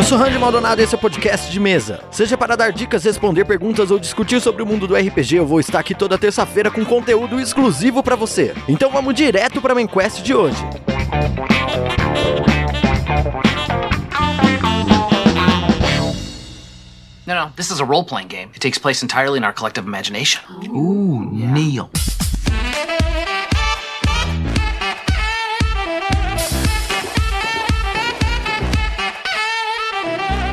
Eu sou Randy Maldonado e esse é o podcast de mesa. Seja para dar dicas, responder perguntas ou discutir sobre o mundo do RPG, eu vou estar aqui toda terça-feira com conteúdo exclusivo para você. Então vamos direto para a main quest de hoje. No, no, this is a role playing game. It takes place entirely in our collective imagination. Ooh, Neil.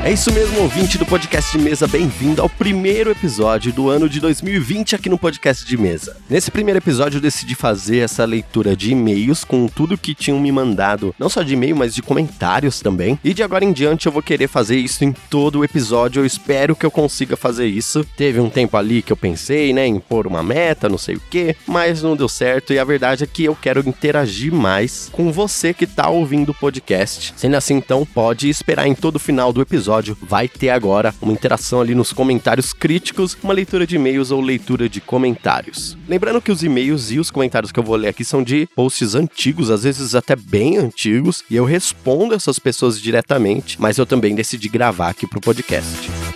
É isso mesmo, ouvinte do podcast de mesa, bem-vindo ao primeiro episódio do ano de 2020 aqui no podcast de mesa. Nesse primeiro episódio eu decidi fazer essa leitura de e-mails com tudo que tinham me mandado, não só de e-mail, mas de comentários também. E de agora em diante eu vou querer fazer isso em todo o episódio, eu espero que eu consiga fazer isso. Teve um tempo ali que eu pensei, né, em pôr uma meta, não sei o que, mas não deu certo e a verdade é que eu quero interagir mais com você que tá ouvindo o podcast. Sendo assim, então, pode esperar em todo o final do episódio episódio vai ter agora uma interação ali nos comentários críticos, uma leitura de e-mails ou leitura de comentários. Lembrando que os e-mails e os comentários que eu vou ler aqui são de posts antigos, às vezes até bem antigos, e eu respondo essas pessoas diretamente, mas eu também decidi gravar aqui pro podcast.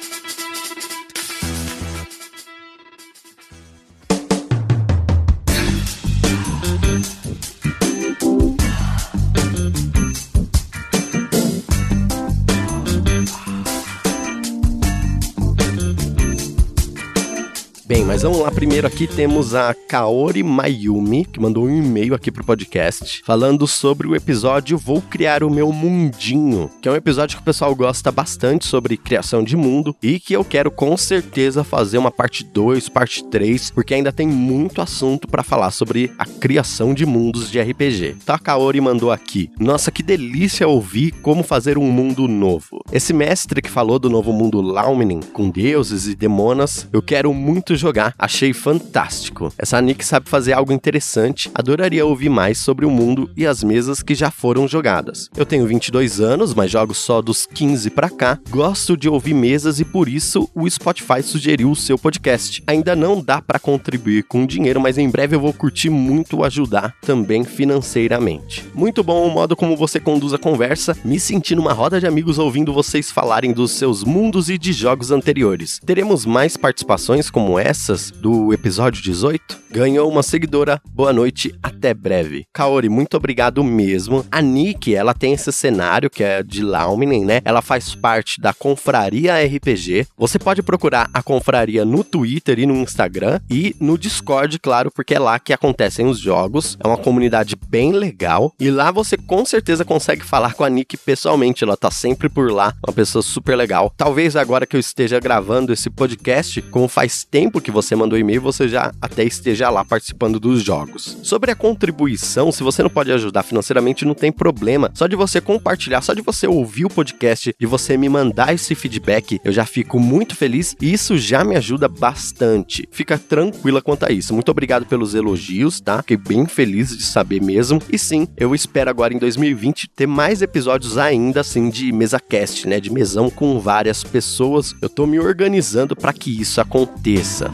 Mas vamos lá. Primeiro aqui temos a Kaori Mayumi, que mandou um e-mail aqui pro podcast, falando sobre o episódio Vou Criar o Meu Mundinho, que é um episódio que o pessoal gosta bastante sobre criação de mundo e que eu quero com certeza fazer uma parte 2, parte 3, porque ainda tem muito assunto para falar sobre a criação de mundos de RPG. Então a Kaori mandou aqui: Nossa, que delícia ouvir como fazer um mundo novo. Esse mestre que falou do novo mundo Lauminin, com deuses e demonas, eu quero muito jogar, achei fantástico. Essa Nick sabe fazer algo interessante, adoraria ouvir mais sobre o mundo e as mesas que já foram jogadas. Eu tenho 22 anos, mas jogo só dos 15 para cá. Gosto de ouvir mesas e por isso o Spotify sugeriu o seu podcast. Ainda não dá para contribuir com dinheiro, mas em breve eu vou curtir muito ajudar também financeiramente. Muito bom o modo como você conduz a conversa, me senti numa roda de amigos ouvindo vocês falarem dos seus mundos e de jogos anteriores. Teremos mais participações como essa do episódio 18, ganhou uma seguidora. Boa noite, até breve. Kaori, muito obrigado mesmo. A Nick, ela tem esse cenário que é de Lauminen, né? Ela faz parte da Confraria RPG. Você pode procurar a Confraria no Twitter e no Instagram e no Discord, claro, porque é lá que acontecem os jogos. É uma comunidade bem legal e lá você com certeza consegue falar com a Nick pessoalmente. Ela tá sempre por lá, uma pessoa super legal. Talvez agora que eu esteja gravando esse podcast, como faz tempo que você mandou e-mail, você já até esteja lá participando dos jogos. Sobre a contribuição, se você não pode ajudar financeiramente, não tem problema. Só de você compartilhar, só de você ouvir o podcast e você me mandar esse feedback, eu já fico muito feliz e isso já me ajuda bastante. Fica tranquila quanto a isso. Muito obrigado pelos elogios, tá? Fiquei bem feliz de saber mesmo. E sim, eu espero agora em 2020 ter mais episódios ainda assim de mesa cast, né? De mesão com várias pessoas. Eu tô me organizando para que isso aconteça.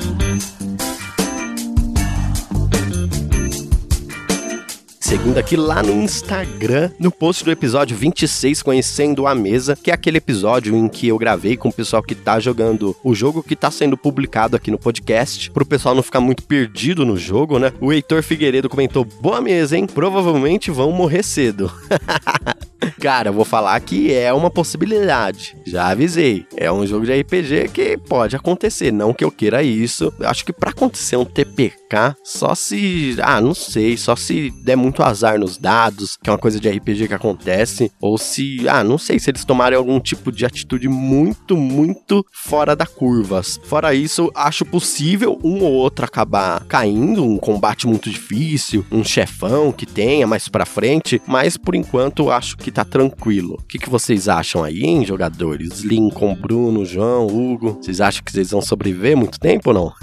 Seguindo aqui lá no Instagram, no post do episódio 26, Conhecendo a Mesa, que é aquele episódio em que eu gravei com o pessoal que tá jogando o jogo que tá sendo publicado aqui no podcast, pro pessoal não ficar muito perdido no jogo, né? O Heitor Figueiredo comentou: Boa mesa, hein? Provavelmente vão morrer cedo. Cara, eu vou falar que é uma possibilidade. Já avisei. É um jogo de RPG que pode acontecer. Não que eu queira isso. Acho que para acontecer um TPK, só se. Ah, não sei. Só se der muito azar nos dados, que é uma coisa de RPG que acontece. Ou se. Ah, não sei. Se eles tomarem algum tipo de atitude muito, muito fora da curva. Fora isso, acho possível um ou outro acabar caindo. Um combate muito difícil. Um chefão que tenha mais pra frente. Mas por enquanto, acho que tá tranquilo. O que, que vocês acham aí, hein, jogadores? Lincoln, Bruno, João, Hugo. Vocês acham que vocês vão sobreviver muito tempo ou não?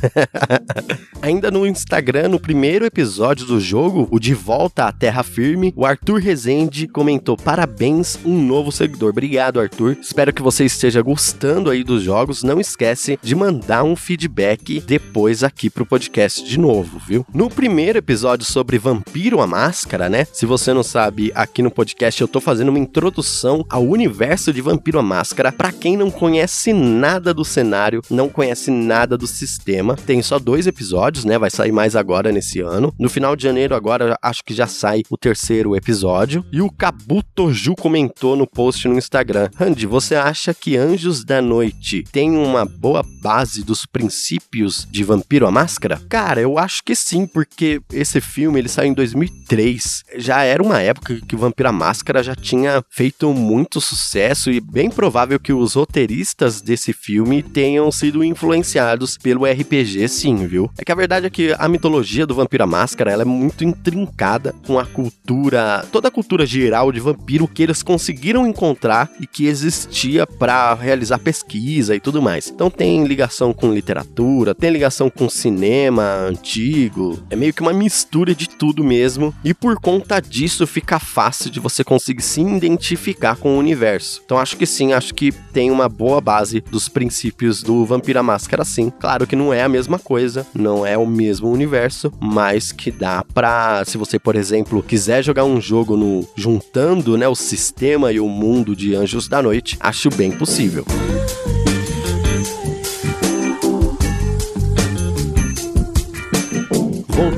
Ainda no Instagram, no primeiro episódio do jogo, o De Volta à Terra Firme, o Arthur Rezende comentou: Parabéns, um novo seguidor. Obrigado, Arthur. Espero que você esteja gostando aí dos jogos. Não esquece de mandar um feedback depois aqui pro podcast de novo, viu? No primeiro episódio sobre Vampiro a Máscara, né? Se você não sabe, aqui no podcast eu tô fazendo uma introdução ao universo de Vampiro a Máscara para quem não conhece nada do cenário, não conhece nada do sistema. Tem só dois episódios, né? Vai sair mais agora nesse ano. No final de janeiro agora acho que já sai o terceiro episódio. E o Kabutoju comentou no post no Instagram: "Randy, você acha que Anjos da Noite tem uma boa base dos princípios de Vampiro a Máscara?" Cara, eu acho que sim, porque esse filme ele saiu em 2003. Já era uma época que o Vampiro a Máscara já tinha feito muito sucesso e bem provável que os roteiristas desse filme tenham sido influenciados pelo RPG, sim, viu? É que a verdade é que a mitologia do Vampiro a Máscara ela é muito intrincada com a cultura, toda a cultura geral de vampiro que eles conseguiram encontrar e que existia para realizar pesquisa e tudo mais. Então tem ligação com literatura, tem ligação com cinema antigo, é meio que uma mistura de tudo mesmo e por conta disso fica fácil de você conseguir se identificar com o universo. Então acho que sim, acho que tem uma boa base dos princípios do Vampira Máscara sim. Claro que não é a mesma coisa, não é o mesmo universo, mas que dá pra, se você, por exemplo, quiser jogar um jogo no juntando, né, o sistema e o mundo de Anjos da Noite, acho bem possível.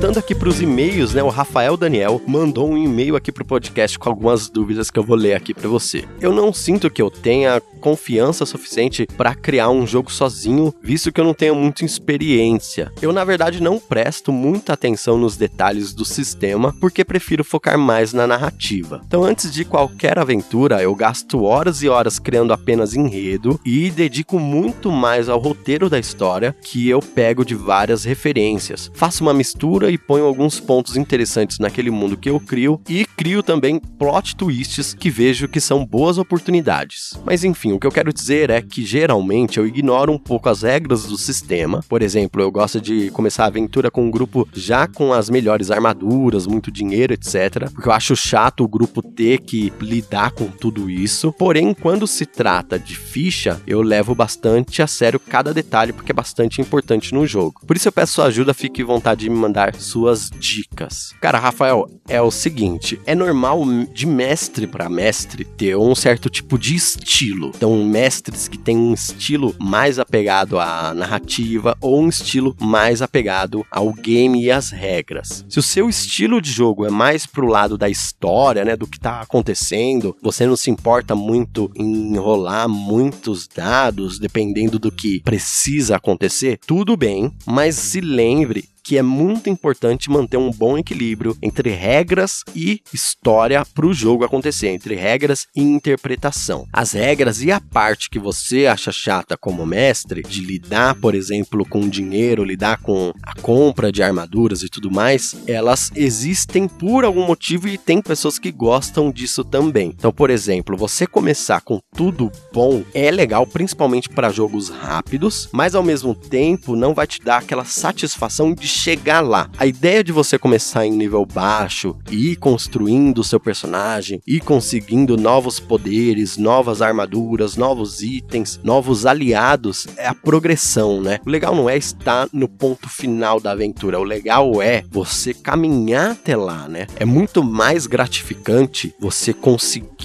Voltando aqui para os e-mails, né? O Rafael Daniel mandou um e-mail aqui pro podcast com algumas dúvidas que eu vou ler aqui para você. Eu não sinto que eu tenha confiança suficiente para criar um jogo sozinho, visto que eu não tenho muita experiência. Eu, na verdade, não presto muita atenção nos detalhes do sistema, porque prefiro focar mais na narrativa. Então, antes de qualquer aventura, eu gasto horas e horas criando apenas enredo e dedico muito mais ao roteiro da história, que eu pego de várias referências. Faço uma mistura e ponho alguns pontos interessantes naquele mundo que eu crio e crio também plot twists que vejo que são boas oportunidades. Mas enfim, o que eu quero dizer é que geralmente eu ignoro um pouco as regras do sistema. Por exemplo, eu gosto de começar a aventura com um grupo já com as melhores armaduras, muito dinheiro, etc. Porque eu acho chato o grupo ter que lidar com tudo isso. Porém, quando se trata de ficha, eu levo bastante a sério cada detalhe porque é bastante importante no jogo. Por isso eu peço sua ajuda, fique à vontade de me mandar dar suas dicas. Cara, Rafael, é o seguinte: é normal de mestre para mestre ter um certo tipo de estilo. Então, mestres que têm um estilo mais apegado à narrativa ou um estilo mais apegado ao game e às regras. Se o seu estilo de jogo é mais pro lado da história, né, do que tá acontecendo, você não se importa muito em enrolar muitos dados dependendo do que precisa acontecer, tudo bem, mas se lembre que é muito importante manter um bom equilíbrio entre regras e história para o jogo acontecer, entre regras e interpretação. As regras e a parte que você acha chata como mestre, de lidar, por exemplo, com dinheiro, lidar com a compra de armaduras e tudo mais, elas existem por algum motivo e tem pessoas que gostam disso também. Então, por exemplo, você começar com tudo bom é legal, principalmente para jogos rápidos, mas ao mesmo tempo não vai te dar aquela satisfação de chegar lá. A ideia de você começar em nível baixo e ir construindo o seu personagem e conseguindo novos poderes, novas armaduras, novos itens, novos aliados é a progressão, né? O legal não é estar no ponto final da aventura, o legal é você caminhar até lá, né? É muito mais gratificante você conseguir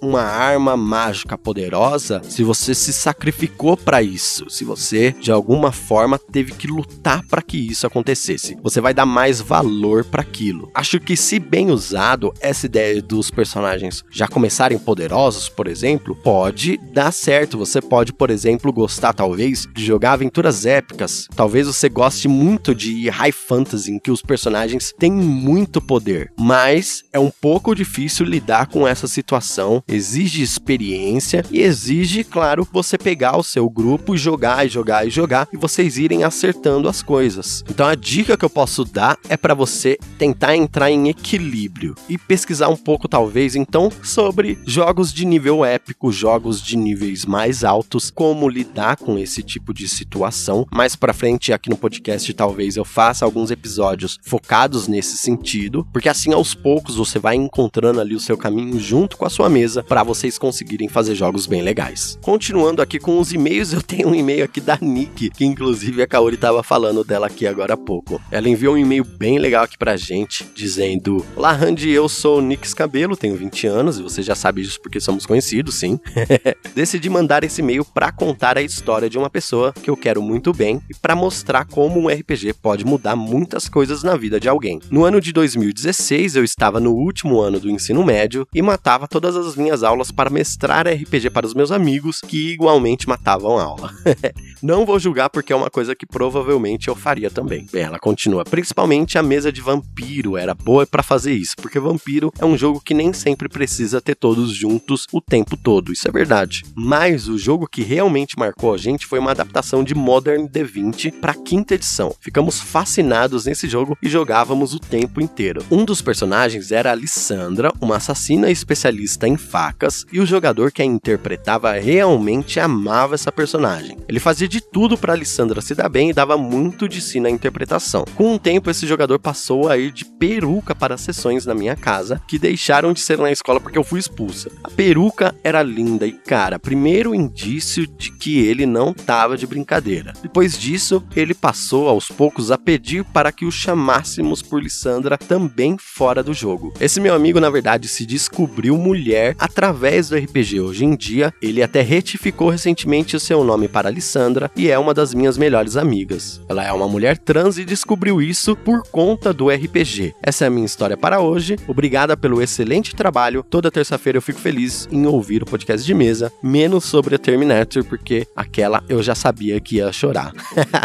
uma arma mágica poderosa se você se sacrificou para isso, se você de alguma forma teve que lutar para que isso acontecesse. Você vai dar mais valor para aquilo. Acho que se bem usado, essa ideia dos personagens já começarem poderosos, por exemplo, pode dar certo. Você pode, por exemplo, gostar talvez de jogar aventuras épicas. Talvez você goste muito de high fantasy em que os personagens têm muito poder, mas é um pouco difícil lidar com essa situação. Exige experiência e exige, claro, você pegar o seu grupo jogar e jogar e jogar e vocês irem acertando as coisas. Então a dica que eu posso dar é para você tentar entrar em equilíbrio e pesquisar um pouco, talvez, então, sobre jogos de nível épico, jogos de níveis mais altos, como lidar com esse tipo de situação. Mais para frente, aqui no podcast, talvez eu faça alguns episódios focados nesse sentido, porque assim aos poucos você vai encontrando ali o seu caminho junto com a sua mesa para vocês conseguirem fazer jogos bem legais. Continuando aqui com os e-mails, eu tenho um e-mail aqui da Nick, que inclusive a Kaori tava falando dela aqui agora há pouco. Ela enviou um e-mail bem legal aqui pra gente, dizendo: Olá, Randy, eu sou Nick Cabelo, tenho 20 anos e você já sabe disso porque somos conhecidos, sim. Decidi mandar esse e-mail para contar a história de uma pessoa que eu quero muito bem e para mostrar como um RPG pode mudar muitas coisas na vida de alguém. No ano de 2016, eu estava no último ano do ensino médio e matava todas as minhas aulas para mestrar RPG para os meus amigos que igualmente matavam a aula. Não vou julgar porque é uma coisa que provavelmente eu faria também. Bem, ela continua. Principalmente a mesa de vampiro era boa para fazer isso, porque vampiro é um jogo que nem sempre precisa ter todos juntos o tempo todo. Isso é verdade. Mas o jogo que realmente marcou a gente foi uma adaptação de Modern D20 para quinta edição. Ficamos fascinados nesse jogo e jogávamos o tempo inteiro. Um dos personagens era a Lissandra, uma assassina especialista em facas, e o jogador que a interpretava realmente amava essa personagem. Ele fazia de tudo para Alessandra se dar bem e dava muito de si na interpretação. Com o tempo, esse jogador passou a ir de peruca para sessões na minha casa, que deixaram de ser na escola porque eu fui expulsa. A peruca era linda e, cara, primeiro indício de que ele não tava de brincadeira. Depois disso, ele passou aos poucos a pedir para que o chamássemos por Lissandra também fora do jogo. Esse meu amigo, na verdade, se descobriu mulher através do RPG. Hoje em dia, ele até retificou recentemente o seu nome para Lissandra e é uma das minhas melhores amigas. Ela é uma mulher trans e descobriu isso por conta do RPG. Essa é a minha história para hoje. Obrigada pelo excelente trabalho. Toda terça-feira eu fico feliz em ouvir o podcast de mesa, menos sobre a Terminator, porque aquela eu já sabia que ia chorar.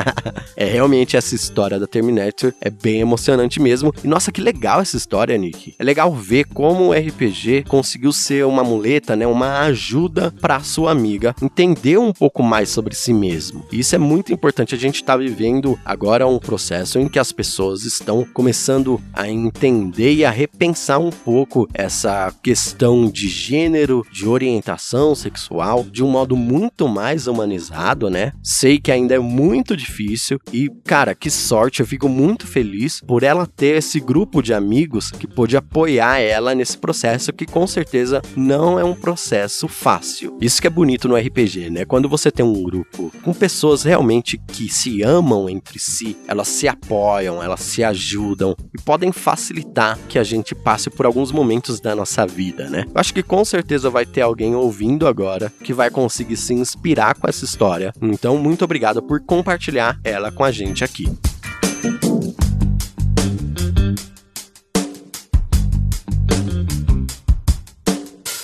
é realmente essa história da Terminator é bem emocionante mesmo. E nossa, que legal essa história, Nick. É legal ver como o RPG conseguiu ser uma muleta, né, uma ajuda para sua amiga entender um pouco mais sobre si mesmo. Isso é muito importante. A gente está vivendo agora um processo em que as pessoas estão começando a entender e a repensar um pouco essa questão de gênero, de orientação sexual, de um modo muito mais humanizado, né? Sei que ainda é muito difícil e, cara, que sorte, eu fico muito feliz por ela ter esse grupo de amigos que pôde apoiar ela nesse processo que com certeza não é um processo fácil. Isso que é bonito no RPG, né? Quando você tem um grupo com pessoas realmente que se amam entre si, elas se apoiam, elas se ajudam e podem facilitar que a gente passe por alguns momentos da nossa vida, né? Eu acho que com certeza vai ter alguém ouvindo agora que vai conseguir se inspirar com essa história. Então, muito obrigado por compartilhar ela com a gente aqui.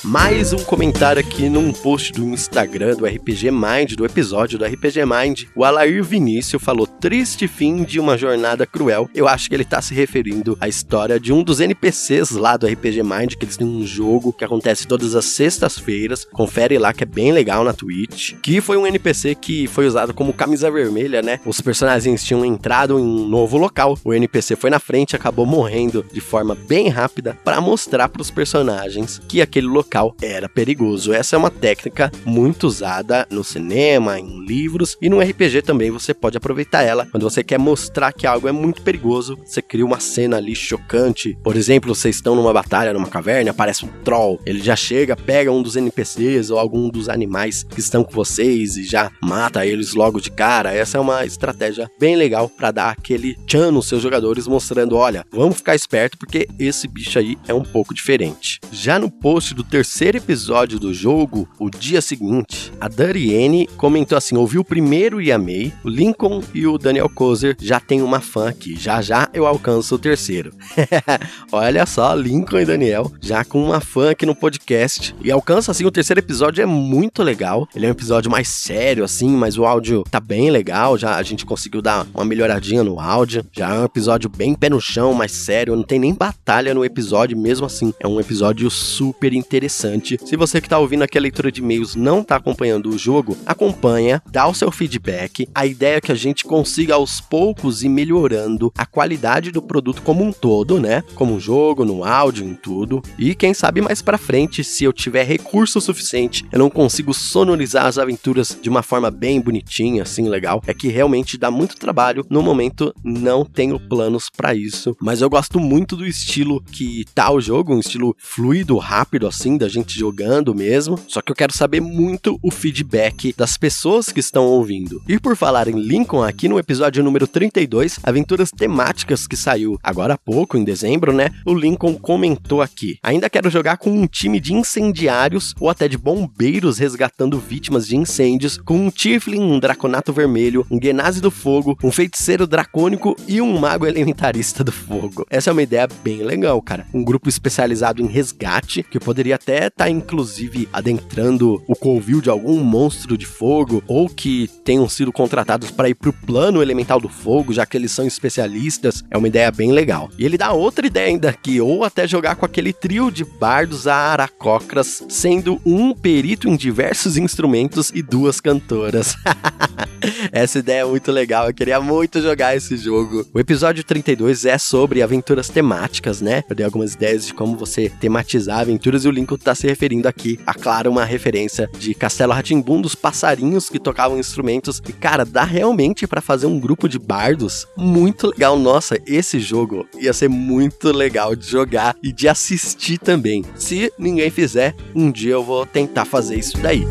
Mais um comentário aqui num post do Instagram do RPG Mind, do episódio do RPG Mind. O Alair Vinícius falou: triste fim de uma jornada cruel. Eu acho que ele tá se referindo à história de um dos NPCs lá do RPG Mind, que eles têm um jogo que acontece todas as sextas-feiras. Confere lá que é bem legal na Twitch. Que foi um NPC que foi usado como camisa vermelha, né? Os personagens tinham entrado em um novo local. O NPC foi na frente, acabou morrendo de forma bem rápida para mostrar para os personagens que aquele local local era perigoso. Essa é uma técnica muito usada no cinema, em livros e no RPG também você pode aproveitar ela. Quando você quer mostrar que algo é muito perigoso, você cria uma cena ali chocante. Por exemplo, vocês estão numa batalha, numa caverna, aparece um troll. Ele já chega, pega um dos NPCs ou algum dos animais que estão com vocês e já mata eles logo de cara. Essa é uma estratégia bem legal para dar aquele tchan nos seus jogadores, mostrando: olha, vamos ficar esperto porque esse bicho aí é um pouco diferente. Já no post do terceiro terceiro episódio do jogo, o dia seguinte, a Dariene comentou assim: ouvi o primeiro e amei, o Lincoln e o Daniel Kozer já tem uma fã aqui, já já eu alcanço o terceiro. Olha só, Lincoln e Daniel já com uma fã aqui no podcast e alcança assim o terceiro episódio é muito legal. Ele é um episódio mais sério assim, mas o áudio tá bem legal, já a gente conseguiu dar uma melhoradinha no áudio. Já é um episódio bem pé no chão, mais sério, não tem nem batalha no episódio, mesmo assim. É um episódio super interessante interessante. Se você que está ouvindo aqui a leitura de e-mails não está acompanhando o jogo, acompanha, dá o seu feedback. A ideia é que a gente consiga aos poucos ir melhorando a qualidade do produto como um todo, né? Como um jogo, no áudio, em tudo. E quem sabe mais para frente, se eu tiver recurso suficiente, eu não consigo sonorizar as aventuras de uma forma bem bonitinha, assim, legal. É que realmente dá muito trabalho. No momento, não tenho planos para isso, mas eu gosto muito do estilo que tá o jogo, um estilo fluido, rápido, assim, da a gente jogando mesmo. Só que eu quero saber muito o feedback das pessoas que estão ouvindo. E por falar em Lincoln, aqui no episódio número 32, Aventuras Temáticas que saiu agora há pouco, em dezembro, né? O Lincoln comentou aqui. Ainda quero jogar com um time de incendiários ou até de bombeiros resgatando vítimas de incêndios, com um Tiflin, um Draconato Vermelho, um Genasi do Fogo, um Feiticeiro Dracônico e um Mago Elementarista do Fogo. Essa é uma ideia bem legal, cara. Um grupo especializado em resgate, que poderia até estar, tá, inclusive, adentrando o covil de algum monstro de fogo, ou que tenham sido contratados para ir pro plano elemental do fogo, já que eles são especialistas. É uma ideia bem legal. E ele dá outra ideia ainda aqui, ou até jogar com aquele trio de bardos aracocras, sendo um perito em diversos instrumentos e duas cantoras. Essa ideia é muito legal, eu queria muito jogar esse jogo. O episódio 32 é sobre aventuras temáticas, né? Eu dei algumas ideias de como você tematizar aventuras e o Lincoln tá se referindo aqui a, claro, uma referência de Castelo Ratimbum dos passarinhos que tocavam instrumentos. E, cara, dá realmente para fazer um grupo de bardos muito legal. Nossa, esse jogo ia ser muito legal de jogar e de assistir também. Se ninguém fizer, um dia eu vou tentar fazer isso daí.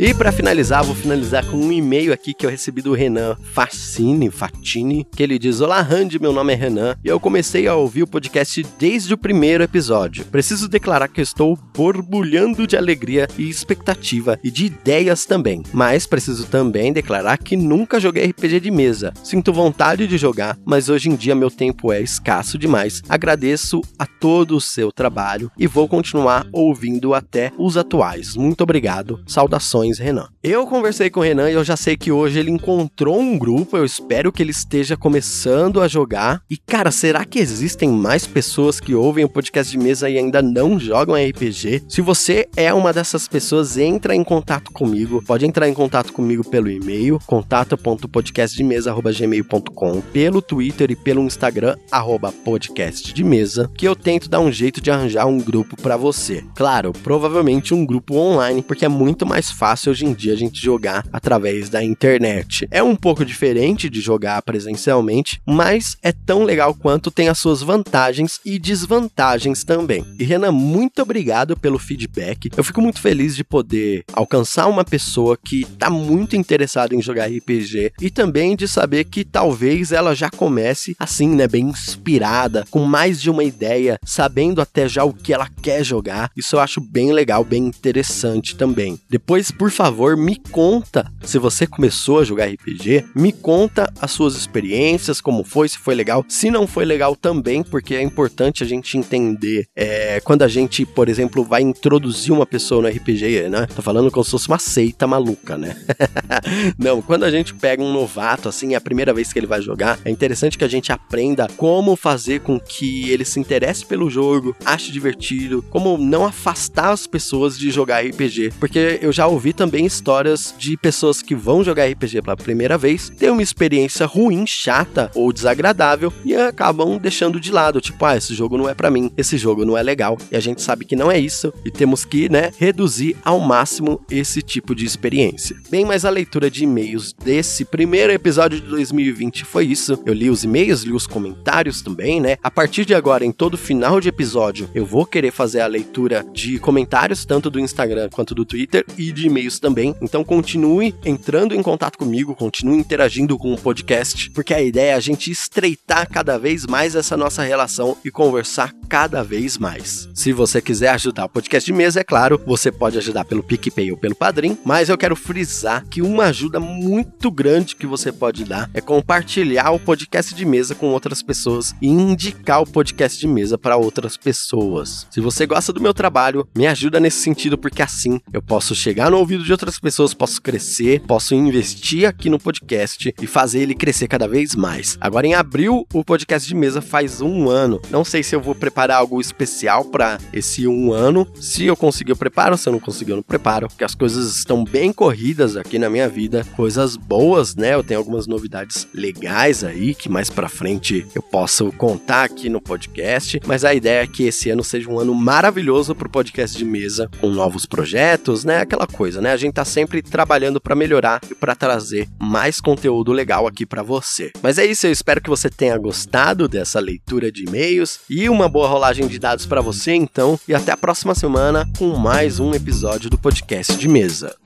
E para finalizar, vou finalizar com um e-mail aqui que eu recebi do Renan Facine, Fatini, que ele diz: Olá, Randy, meu nome é Renan e eu comecei a ouvir o podcast desde o primeiro episódio. Preciso declarar que estou borbulhando de alegria e expectativa e de ideias também, mas preciso também declarar que nunca joguei RPG de mesa. Sinto vontade de jogar, mas hoje em dia meu tempo é escasso demais. Agradeço a todo o seu trabalho e vou continuar ouvindo até os atuais. Muito obrigado. Saudações Renan. Eu conversei com o Renan e eu já sei que hoje ele encontrou um grupo, eu espero que ele esteja começando a jogar. E cara, será que existem mais pessoas que ouvem o podcast de mesa e ainda não jogam RPG? Se você é uma dessas pessoas, entra em contato comigo. Pode entrar em contato comigo pelo e-mail, contato.podcastdemesa@gmail.com, pelo Twitter e pelo Instagram @podcastdemesa, que eu tento dar um jeito de arranjar um grupo para você. Claro, provavelmente um grupo online, porque é muito mais fácil fácil hoje em dia a gente jogar através da internet. É um pouco diferente de jogar presencialmente, mas é tão legal quanto tem as suas vantagens e desvantagens também. E Renan, muito obrigado pelo feedback. Eu fico muito feliz de poder alcançar uma pessoa que está muito interessada em jogar RPG e também de saber que talvez ela já comece assim, né, bem inspirada, com mais de uma ideia, sabendo até já o que ela quer jogar. Isso eu acho bem legal, bem interessante também. Depois, por por favor, me conta se você começou a jogar RPG, me conta as suas experiências, como foi, se foi legal, se não foi legal também, porque é importante a gente entender é, quando a gente, por exemplo, vai introduzir uma pessoa no RPG, né? Tô falando como se fosse uma seita maluca, né? não, quando a gente pega um novato, assim, é a primeira vez que ele vai jogar, é interessante que a gente aprenda como fazer com que ele se interesse pelo jogo, ache divertido, como não afastar as pessoas de jogar RPG, porque eu já ouvi também histórias de pessoas que vão jogar RPG pela primeira vez, têm uma experiência ruim, chata ou desagradável e acabam deixando de lado, tipo, ah, esse jogo não é para mim, esse jogo não é legal. E a gente sabe que não é isso e temos que, né, reduzir ao máximo esse tipo de experiência. Bem, mas a leitura de e-mails desse primeiro episódio de 2020 foi isso. Eu li os e-mails, li os comentários também, né? A partir de agora, em todo final de episódio, eu vou querer fazer a leitura de comentários tanto do Instagram quanto do Twitter e de e-mails também. Então continue entrando em contato comigo, continue interagindo com o podcast, porque a ideia é a gente estreitar cada vez mais essa nossa relação e conversar cada vez mais. Se você quiser ajudar o podcast de mesa, é claro, você pode ajudar pelo PicPay ou pelo Padrim, mas eu quero frisar que uma ajuda muito grande que você pode dar é compartilhar o podcast de mesa com outras pessoas e indicar o podcast de mesa para outras pessoas. Se você gosta do meu trabalho, me ajuda nesse sentido porque assim eu posso chegar no ouvido de outras pessoas, posso crescer, posso investir aqui no podcast e fazer ele crescer cada vez mais. Agora, em abril, o podcast de mesa faz um ano. Não sei se eu vou preparar algo especial para esse um ano. Se eu conseguir, eu preparo. Se eu não conseguir, eu não preparo. Porque as coisas estão bem corridas aqui na minha vida. Coisas boas, né? Eu tenho algumas novidades legais aí que mais para frente eu posso contar aqui no podcast. Mas a ideia é que esse ano seja um ano maravilhoso pro podcast de mesa, com novos projetos, né? Aquela coisa, né? A gente tá sempre trabalhando para melhorar e para trazer mais conteúdo legal aqui para você. Mas é isso, eu espero que você tenha gostado dessa leitura de e-mails e uma boa rolagem de dados para você, então, e até a próxima semana com mais um episódio do podcast de mesa.